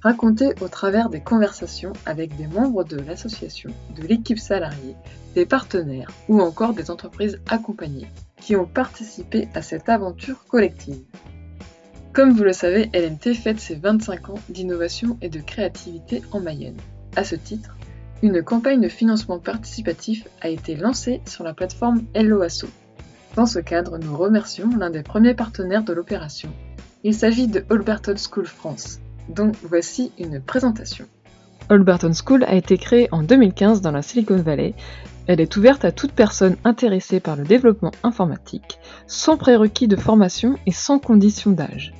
raconté au travers des conversations avec des membres de l'association, de l'équipe salariée, des partenaires ou encore des entreprises accompagnées qui ont participé à cette aventure collective. Comme vous le savez, LMT fête ses 25 ans d'innovation et de créativité en Mayenne. À ce titre, une campagne de financement participatif a été lancée sur la plateforme LOASO. Dans ce cadre, nous remercions l'un des premiers partenaires de l'opération. Il s'agit de Alberton School France, dont voici une présentation. Alberton School a été créée en 2015 dans la Silicon Valley. Elle est ouverte à toute personne intéressée par le développement informatique, sans prérequis de formation et sans condition d'âge.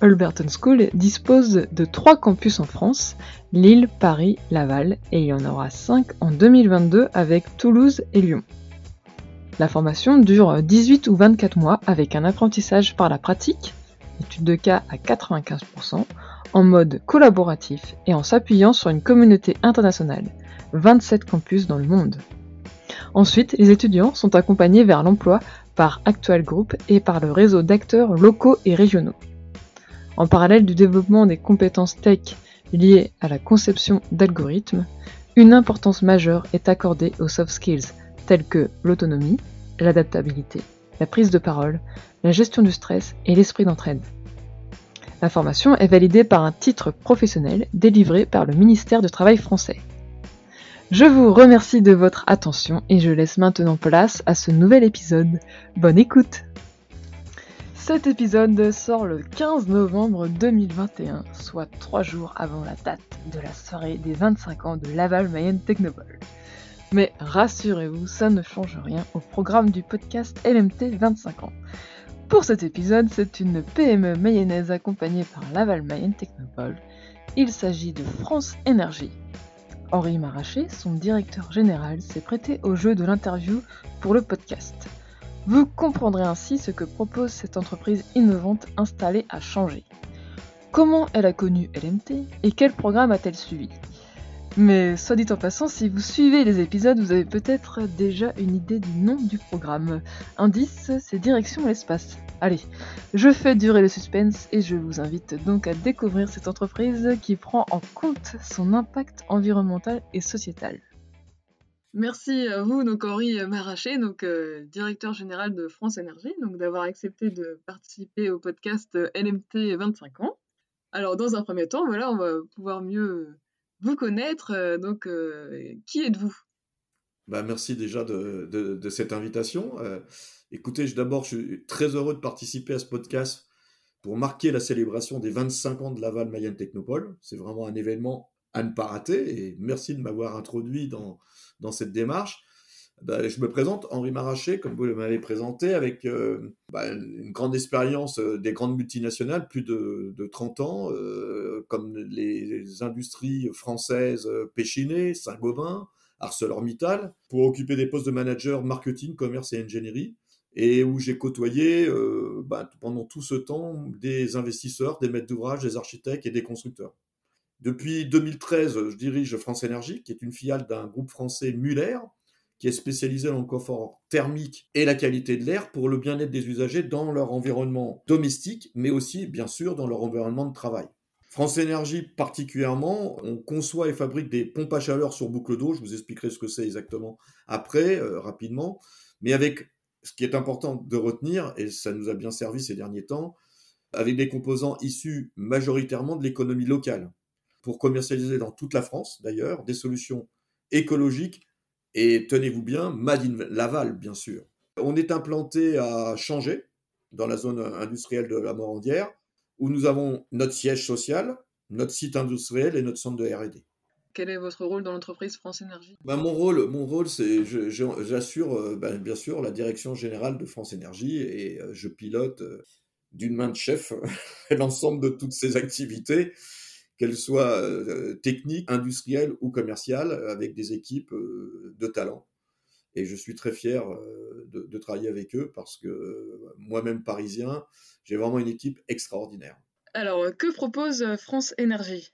Alberton School dispose de trois campus en France, Lille, Paris, Laval, et il y en aura cinq en 2022 avec Toulouse et Lyon. La formation dure 18 ou 24 mois avec un apprentissage par la pratique, étude de cas à 95%, en mode collaboratif et en s'appuyant sur une communauté internationale, 27 campus dans le monde. Ensuite, les étudiants sont accompagnés vers l'emploi par Actual Group et par le réseau d'acteurs locaux et régionaux. En parallèle du développement des compétences tech liées à la conception d'algorithmes, une importance majeure est accordée aux soft skills tels que l'autonomie, l'adaptabilité, la prise de parole, la gestion du stress et l'esprit d'entraide. La formation est validée par un titre professionnel délivré par le ministère du Travail français. Je vous remercie de votre attention et je laisse maintenant place à ce nouvel épisode. Bonne écoute Cet épisode sort le 15 novembre 2021, soit trois jours avant la date de la soirée des 25 ans de Laval Mayenne Technopole. Mais rassurez-vous, ça ne change rien au programme du podcast LMT 25 ans. Pour cet épisode, c'est une PME mayonnaise accompagnée par Laval Mayenne Technopole. Il s'agit de France Énergie. Henri Maraché, son directeur général, s'est prêté au jeu de l'interview pour le podcast. Vous comprendrez ainsi ce que propose cette entreprise innovante installée à changer. Comment elle a connu LMT et quel programme a-t-elle suivi? Mais soit dit en passant, si vous suivez les épisodes, vous avez peut-être déjà une idée du nom du programme. Indice, c'est Direction l'espace. Allez, je fais durer le suspense et je vous invite donc à découvrir cette entreprise qui prend en compte son impact environnemental et sociétal. Merci à vous, donc Henri Maraché, donc euh, directeur général de France Énergie, donc d'avoir accepté de participer au podcast LMT 25 ans. Alors dans un premier temps, voilà, on va pouvoir mieux vous connaître. Euh, donc, euh, qui êtes-vous? Bah, Merci déjà de, cette invitation. Euh, écoutez, d'abord, je suis très heureux de participer à ce podcast pour marquer la célébration des 25 ans de Laval Mayenne Technopole. C'est vraiment un événement à ne pas rater et merci de m'avoir introduit dans, dans cette démarche. Bah, je me présente, Henri Maraché, comme vous m'avez présenté, avec euh, bah, une grande expérience euh, des grandes multinationales, plus de, 30 ans, euh, comme les, industries françaises Péchiné, Saint-Gobain, ArcelorMittal, pour occuper des postes de manager marketing, commerce et ingénierie, et où j'ai côtoyé bah, pendant tout ce temps des investisseurs, des maîtres d'ouvrage, des architectes et des constructeurs. Depuis 2013, je dirige France Énergie, qui est une filiale d'un groupe français Muller, qui est spécialisé dans le confort thermique et la qualité de l'air pour le bien-être des usagers dans leur environnement domestique, mais aussi, bien sûr, dans leur environnement de travail. France Énergie particulièrement, on conçoit et fabrique des pompes à chaleur sur boucle d'eau, je vous expliquerai ce que c'est exactement après, euh, rapidement, mais avec ce qui est important de retenir, et ça nous a bien servi ces derniers temps, avec des composants issus majoritairement de l'économie locale, pour commercialiser dans toute la France d'ailleurs des solutions écologiques et tenez-vous bien, Madine Laval, bien sûr. On est implanté à Changer, dans la zone industrielle de la Morandière, où nous avons notre siège social, notre site industriel et notre centre de R&D. Quel est votre rôle dans l'entreprise France Énergie? Ben, Mon rôle, mon rôle c'est j'assure euh, ben, bien sûr la direction générale de France Énergie et euh, je pilote euh, d'une main de chef l'ensemble de toutes ces activités qu'elles soient techniques, industrielles ou commerciales, avec des équipes de talent. Et je suis très fier de, de travailler avec eux parce que moi-même parisien, j'ai vraiment une équipe extraordinaire. Alors, que propose France Énergie?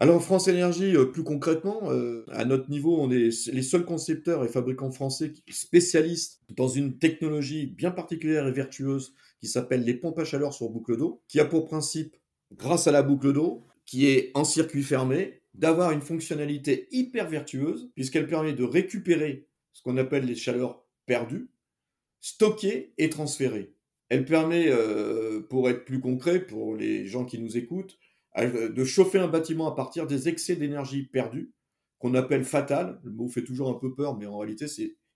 Alors France Énergie, euh, plus concrètement, euh, à notre niveau, on est les seuls concepteurs et fabricants français spécialistes dans une technologie bien particulière et vertueuse qui s'appelle les pompes à chaleur sur boucle d'eau, qui a pour principe, grâce à la boucle d'eau, qui est en circuit fermé, d'avoir une fonctionnalité hyper vertueuse, puisqu'elle permet de récupérer ce qu'on appelle les chaleurs perdues, stocker et transférer. Elle permet, euh, pour être plus concret, pour les gens qui nous écoutent, euh, de chauffer un bâtiment à partir des excès d'énergie perdus, qu'on appelle fatal. Le mot fait toujours un peu peur, mais en réalité,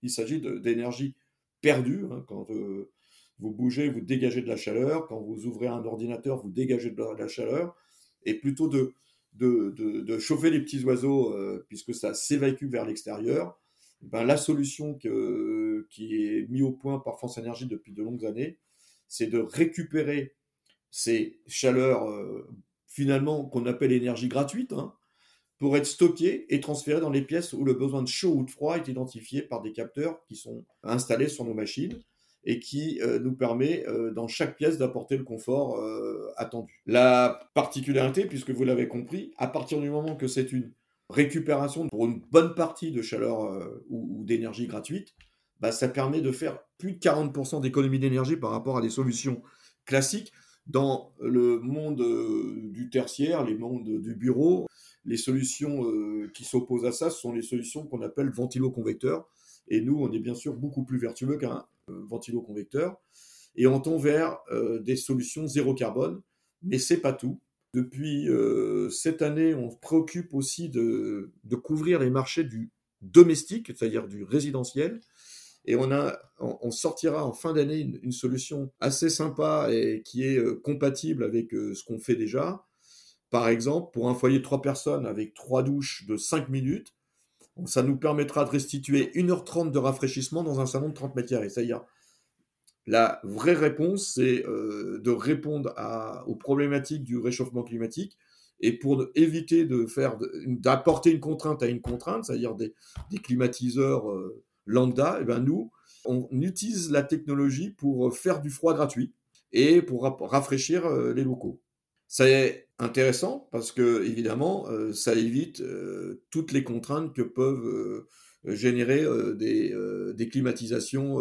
il s'agit d'énergie perdue. Hein. quand euh, vous bougez, vous dégagez de la chaleur. Quand vous ouvrez un ordinateur, vous dégagez de la, chaleur. Et plutôt de, chauffer les petits oiseaux, euh, puisque ça s'évacue vers l'extérieur, ben, la solution qui est mise au point par France Énergie depuis de longues années, c'est de récupérer ces chaleurs finalement qu'on appelle énergie gratuite, hein, pour être stocké et transféré dans les pièces où le besoin de chaud ou de froid est identifié par des capteurs qui sont installés sur nos machines et qui euh, nous permet euh, dans chaque pièce d'apporter le confort euh, attendu. La particularité, puisque vous l'avez compris, à partir du moment que c'est une récupération pour une bonne partie de chaleur ou, d'énergie gratuite, bah, ça permet de faire plus de 40% d'économie d'énergie par rapport à des solutions classiques dans le monde du tertiaire, les mondes du bureau, les solutions qui s'opposent à ça, ce sont les solutions qu'on appelle ventilo-convecteurs. Et nous, on est bien sûr beaucoup plus vertueux qu'un euh, ventilo-convecteur. Et on tend vers des solutions zéro carbone, mais c'est pas tout. Depuis cette année, on se préoccupe aussi de, couvrir les marchés du domestique, c'est-à-dire du résidentiel, et on, a, on, sortira en fin d'année une, solution assez sympa et qui est euh, compatible avec euh, ce qu'on fait déjà. Par exemple, pour un foyer de 3 personnes avec 3 douches de 5 minutes, ça nous permettra de restituer 1h30 de rafraîchissement dans un salon de 30 mètres carrés. C'est-à-dire, la vraie réponse, c'est euh, de répondre aux problématiques du réchauffement climatique et pour éviter de faire d'apporter une contrainte à une contrainte, c'est-à-dire des, climatiseurs lambda, et eh ben nous, on utilise la technologie pour euh, faire du froid gratuit et pour rafraîchir euh, les locaux. C'est intéressant parce que évidemment, euh, ça évite toutes les contraintes que peuvent générer des, des, climatisations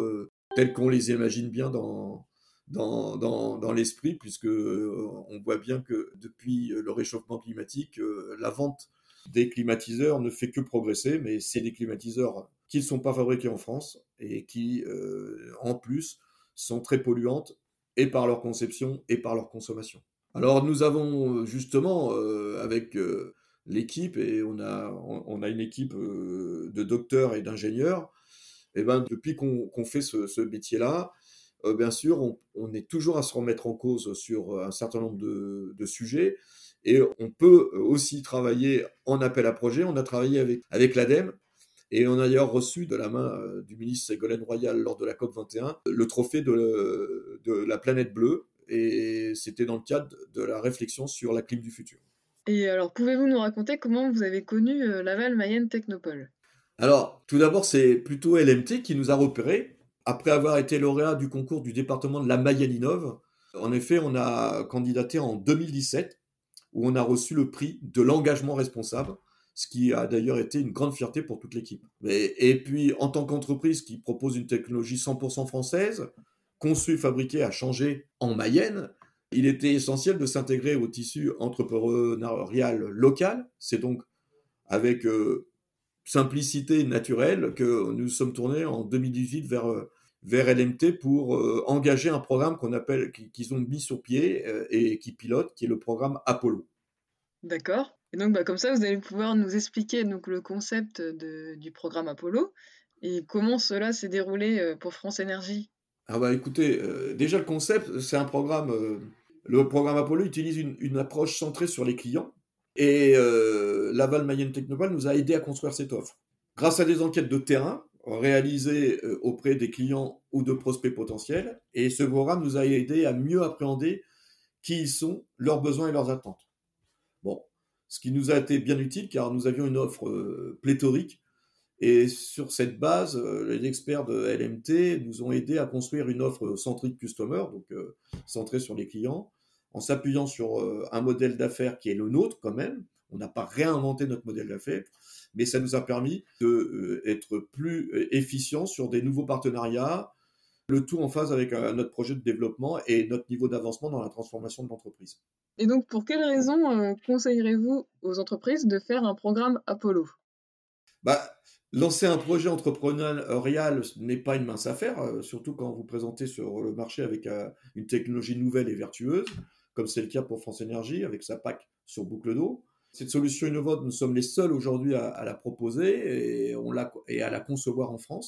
telles qu'on les imagine bien dans, dans, dans, dans l'esprit, puisque on voit bien que depuis le réchauffement climatique, la vente des climatiseurs ne fait que progresser, mais c'est des climatiseurs qui ne sont pas fabriquées en France et qui, euh, en plus, sont très polluantes et par leur conception et par leur consommation. Alors nous avons justement, euh, avec euh, l'équipe, et on a, on, a une équipe de docteurs et d'ingénieurs, et eh ben, depuis qu'on fait ce, métier-là, bien sûr, on, est toujours à se remettre en cause sur un certain nombre de, sujets. Et on peut aussi travailler en appel à projet. On a travaillé avec, avec l'ADEME et on a d'ailleurs reçu de la main euh, du ministre Ségolène Royal lors de la COP 21 le trophée de, la planète bleue. Et c'était dans le cadre de la réflexion sur la clim du futur. Et alors, pouvez-vous nous raconter comment vous avez connu euh, Laval Mayenne Technopole? Alors, tout d'abord, c'est plutôt LMT qui nous a repérés. Après avoir été lauréat du concours du département de la Mayenne Innove, en effet, on a candidaté en 2017, où on a reçu le prix de l'engagement responsable ce qui a d'ailleurs été une grande fierté pour toute l'équipe. Et, puis, en tant qu'entreprise qui propose une technologie 100% française, conçue et fabriquée à changer en Mayenne, il était essentiel de s'intégrer au tissu entrepreneurial local. C'est donc avec euh, simplicité naturelle que nous sommes tournés en 2018 vers, euh, vers LMT pour euh, engager un programme qu'on appelle, qu'ils ont mis sur pied et qui pilote, qui est le programme Apollo. D'accord. Et donc, bah, comme ça, vous allez pouvoir nous expliquer donc, le concept du programme Apollo et comment cela s'est déroulé pour France Énergie? Ah bah écoutez, euh, déjà le concept, c'est un programme. Euh, le programme Apollo utilise une, approche centrée sur les clients. Et Laval Mayenne Technopole nous a aidé à construire cette offre. Grâce à des enquêtes de terrain réalisées auprès des clients ou de prospects potentiels, et ce programme nous a aidé à mieux appréhender qui ils sont, leurs besoins et leurs attentes. Bon, ce qui nous a été bien utile car nous avions une offre pléthorique et sur cette base, les experts de LMT nous ont aidés à construire une offre centrique customer, donc centrée sur les clients, en s'appuyant sur un modèle d'affaires qui est le nôtre quand même. On n'a pas réinventé notre modèle d'affaires, mais ça nous a permis d'être plus efficients sur des nouveaux partenariats, le tout en phase avec notre projet de développement et notre niveau d'avancement dans la transformation de l'entreprise. Et donc, pour quelles raisons conseillerez-vous aux entreprises de faire un programme Apollo? Bah, Lancer un projet entrepreneurial n'est pas une mince affaire, surtout quand vous présentez sur le marché avec une technologie nouvelle et vertueuse, comme c'est le cas pour France Énergie avec sa PAC sur boucle d'eau. Cette solution innovante, nous sommes les seuls aujourd'hui à, la proposer et, et à la concevoir en France.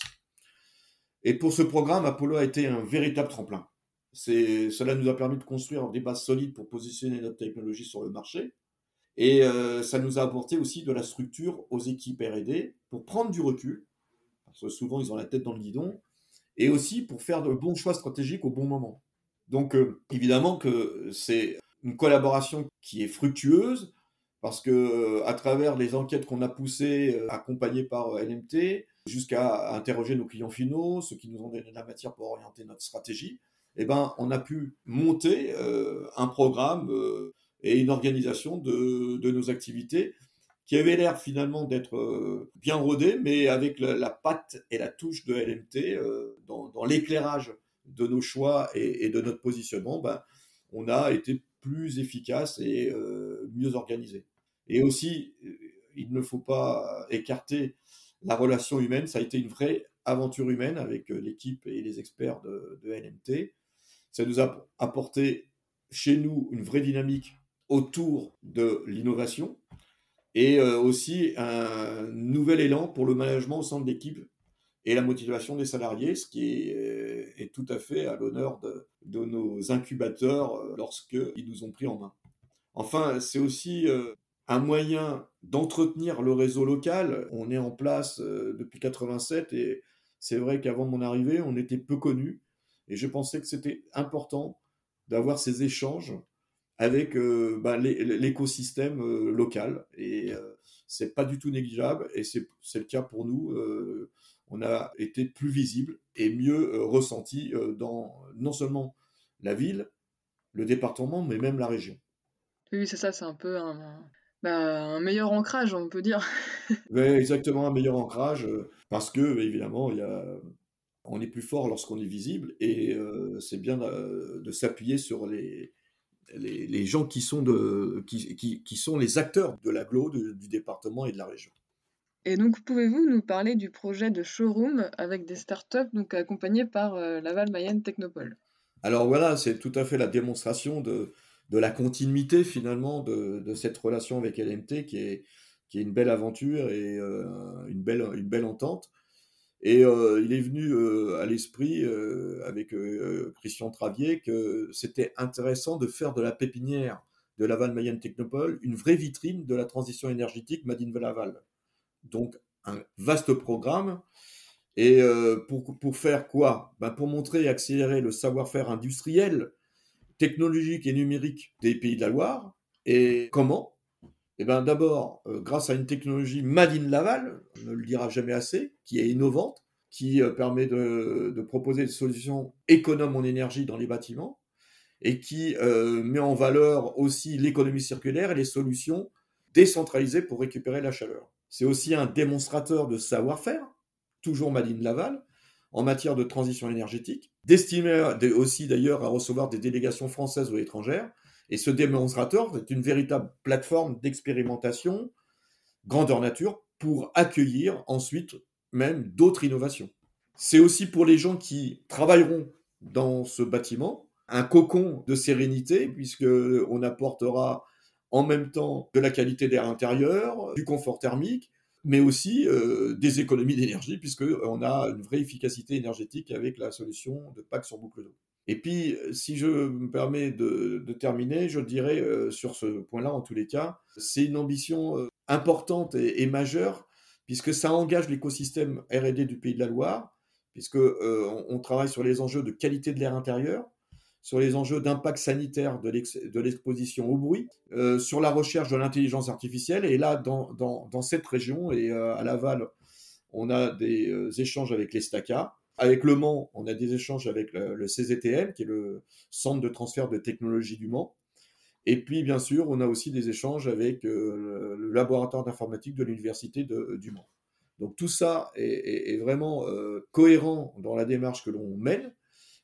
Et pour ce programme, Apollo a été un véritable tremplin. Cela nous a permis de construire des bases solides pour positionner notre technologie sur le marché. Et euh, ça nous a apporté aussi de la structure aux équipes RD pour prendre du recul, parce que souvent ils ont la tête dans le guidon, et aussi pour faire de bons choix stratégiques au bon moment. Donc euh, évidemment que c'est une collaboration qui est fructueuse, parce que euh, à travers les enquêtes qu'on a poussées, accompagnées par LMT, jusqu'à interroger nos clients finaux, ceux qui nous ont donné la matière pour orienter notre stratégie, eh ben, on a pu monter un programme et une organisation de, de, nos activités qui avait l'air finalement d'être euh, bien rodé, mais avec la, patte et la touche de LMT dans, dans l'éclairage de nos choix et, de notre positionnement, ben, on a été plus efficace et mieux organisé. Et aussi, il ne faut pas écarter la relation humaine, ça a été une vraie aventure humaine avec euh, l'équipe et les experts de, LMT. Ça nous a apporté chez nous une vraie dynamique autour de l'innovation et euh, aussi un nouvel élan pour le management au sein de et la motivation des salariés, ce qui est, euh, tout à fait à l'honneur de, nos incubateurs lorsqu'ils nous ont pris en main. Enfin, c'est aussi un moyen d'entretenir le réseau local. On est en place euh, depuis 87 et c'est vrai qu'avant mon arrivée, on était peu connus et je pensais que c'était important d'avoir ces échanges avec euh, bah, l'écosystème euh, local et c'est pas du tout négligeable et c'est le cas pour nous. on a été plus visible et mieux ressenti dans non seulement la ville, le département, mais même la région. Oui, c'est ça, c'est un peu un, bah, un meilleur ancrage, on peut dire. exactement, un meilleur ancrage, euh, parce que, évidemment, il y a... on est plus fort lorsqu'on est visible, et euh, c'est bien de, s'appuyer sur les, les, gens qui sont, de, qui, qui, sont les acteurs de l'agglo, du département et de la région. Et donc, pouvez-vous nous parler du projet de showroom avec des startups donc accompagnés par euh, Laval Mayenne Technopole? Alors voilà, c'est tout à fait la démonstration de, de la continuité finalement de, cette relation avec LMT qui est, qui est une belle aventure et euh, une, belle, une belle entente. Et euh, il est venu euh, à l'esprit avec Christian Travier que c'était intéressant de faire de la pépinière de Laval Mayenne Technopole une vraie vitrine de la transition énergétique Madine Laval. Donc un vaste programme. Et pour, pour faire quoi? Ben Pour montrer et accélérer le savoir-faire industriel technologique et numérique des pays de la Loire. Et comment? Eh bien, d'abord, euh, grâce à une technologie Madine Laval, on ne le dira jamais assez, qui est innovante, qui euh, permet de, proposer des solutions économes en énergie dans les bâtiments et qui euh, met en valeur aussi l'économie circulaire et les solutions décentralisées pour récupérer la chaleur. C'est aussi un démonstrateur de savoir-faire, toujours Madine Laval, en matière de transition énergétique, destiné aussi d'ailleurs à recevoir des délégations françaises ou étrangères. Et ce démonstrateur est une véritable plateforme d'expérimentation grandeur nature pour accueillir ensuite même d'autres innovations. C'est aussi pour les gens qui travailleront dans ce bâtiment un cocon de sérénité puisque on apportera en même temps de la qualité d'air intérieur, du confort thermique, mais aussi euh, des économies d'énergie, puisqu'on a une vraie efficacité énergétique avec la solution de PAC sur boucle d'eau. Et puis, si je me permets de, terminer, je dirais euh, sur ce point-là, en tous les cas, c'est une ambition euh, importante et, majeure, puisque ça engage l'écosystème RD du Pays de la Loire, puisque on, travaille sur les enjeux de qualité de l'air intérieur, sur les enjeux d'impact sanitaire de l'exposition au bruit, euh, sur la recherche de l'intelligence artificielle. Et là, dans, dans, cette région et euh, à Laval, on a des euh, échanges avec les STACA. Avec Le Mans, on a des échanges avec le, le, CZTL, qui est le Centre de transfert de technologie du Mans. Et puis, bien sûr, on a aussi des échanges avec le, le laboratoire d'informatique de l'Université du Mans. Donc tout ça est, vraiment cohérent dans la démarche que l'on mène.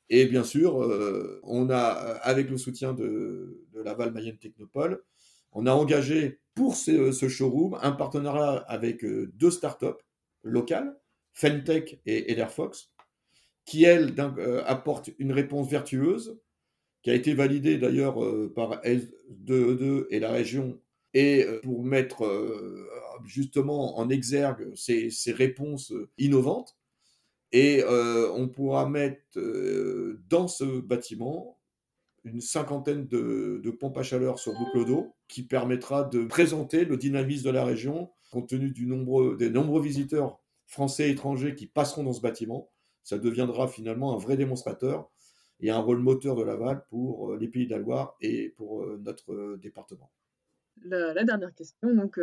Et bien sûr, euh, on a, avec le soutien de, de Laval Mayenne Technopole, on a engagé pour ce, showroom un partenariat avec euh, deux startups locales, Fentech et Ederfox, qui, elles, euh, apportent une réponse vertueuse, qui a été validée d'ailleurs par S2E2 et la région, et pour mettre justement en exergue ces, réponses innovantes. Et euh, on pourra mettre euh, dans ce bâtiment une cinquantaine de, pompes à chaleur sur boucle d'eau qui permettra de présenter le dynamisme de la région compte tenu du nombre, des nombreux visiteurs français et étrangers qui passeront dans ce bâtiment. Ça deviendra finalement un vrai démonstrateur et un rôle moteur de Laval pour euh, les pays de la Loire et pour notre département. La, la dernière question, donc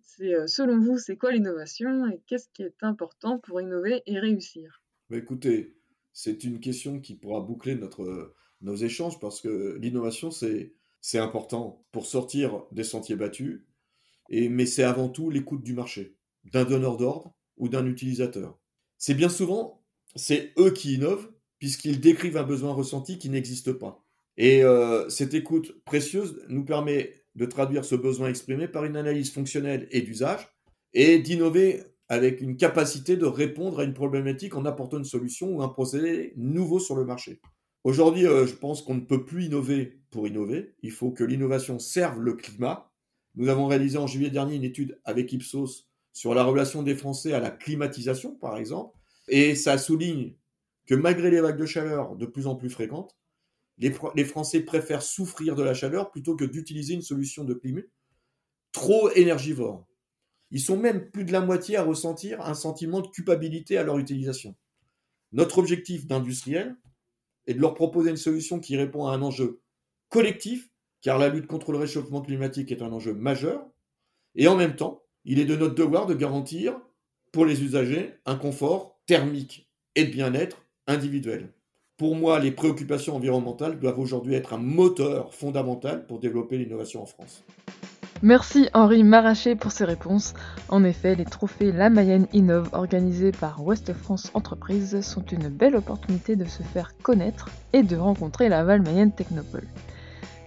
c'est euh, selon vous, c'est quoi l'innovation et qu'est-ce qui est important pour innover et réussir? Écoutez, c'est une question qui pourra boucler notre, nos échanges parce que l'innovation, c'est, c'est important pour sortir des sentiers battus, et, mais c'est avant tout l'écoute du marché, d'un donneur d'ordre ou d'un utilisateur. C'est bien souvent, c'est eux qui innovent puisqu'ils décrivent un besoin ressenti qui n'existe pas. Et euh, cette écoute précieuse nous permet de traduire ce besoin exprimé par une analyse fonctionnelle et d'usage, et d'innover avec une capacité de répondre à une problématique en apportant une solution ou un procédé nouveau sur le marché. Aujourd'hui, euh, je pense qu'on ne peut plus innover pour innover. Il faut que l'innovation serve le climat. Nous avons réalisé en juillet dernier une étude avec Ipsos sur la relation des Français à la climatisation, par exemple. Et ça souligne que malgré les vagues de chaleur de plus en plus fréquentes, les, Français préfèrent souffrir de la chaleur plutôt que d'utiliser une solution de climat trop énergivore. Ils sont même plus de la moitié à ressentir un sentiment de culpabilité à leur utilisation. Notre objectif d'industriel est de leur proposer une solution qui répond à un enjeu collectif, car la lutte contre le réchauffement climatique est un enjeu majeur, et en même temps, il est de notre devoir de garantir pour les usagers un confort thermique et de bien-être individuel. Pour moi, les préoccupations environnementales doivent aujourd'hui être un moteur fondamental pour développer l'innovation en France. Merci Henri Maraché pour ces réponses. En effet, les trophées La Mayenne Innove organisés par Ouest France Entreprises sont une belle opportunité de se faire connaître et de rencontrer la Val Mayenne Technopole.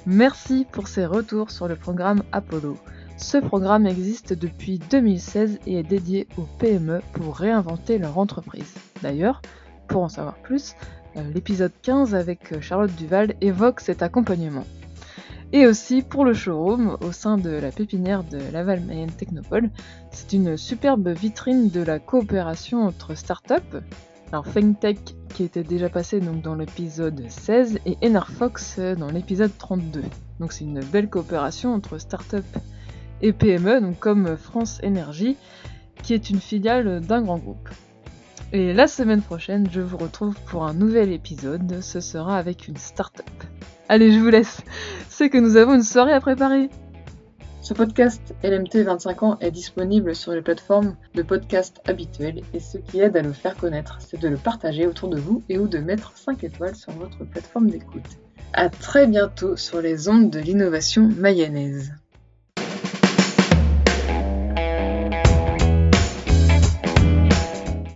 Merci pour ces retours sur le programme Apollo. Ce programme existe depuis 2016 et est dédié aux PME pour réinventer leur entreprise. D'ailleurs, pour en savoir plus, euh, l'épisode 15 avec euh, Charlotte Duval évoque cet accompagnement. Et aussi pour le showroom au sein de la pépinière de Laval Mayenne Technopole. C'est une superbe vitrine de la coopération entre startups. Alors FengTech qui était déjà passé donc dans l'épisode 16 et Enerfox euh, dans l'épisode 32. Donc c'est une belle coopération entre startups et PME, donc comme France Énergie, qui est une filiale d'un grand groupe. Et la semaine prochaine, je vous retrouve pour un nouvel épisode. Ce sera avec une start-up. Allez, je vous laisse. C'est que nous avons une soirée à préparer. Ce podcast LMT 25 ans est disponible sur les plateformes de podcast habituelles et ce qui aide à le faire connaître, c'est de le partager autour de vous et ou de mettre 5 étoiles sur votre plateforme d'écoute. À très bientôt sur les ondes de l'innovation mayonnaise.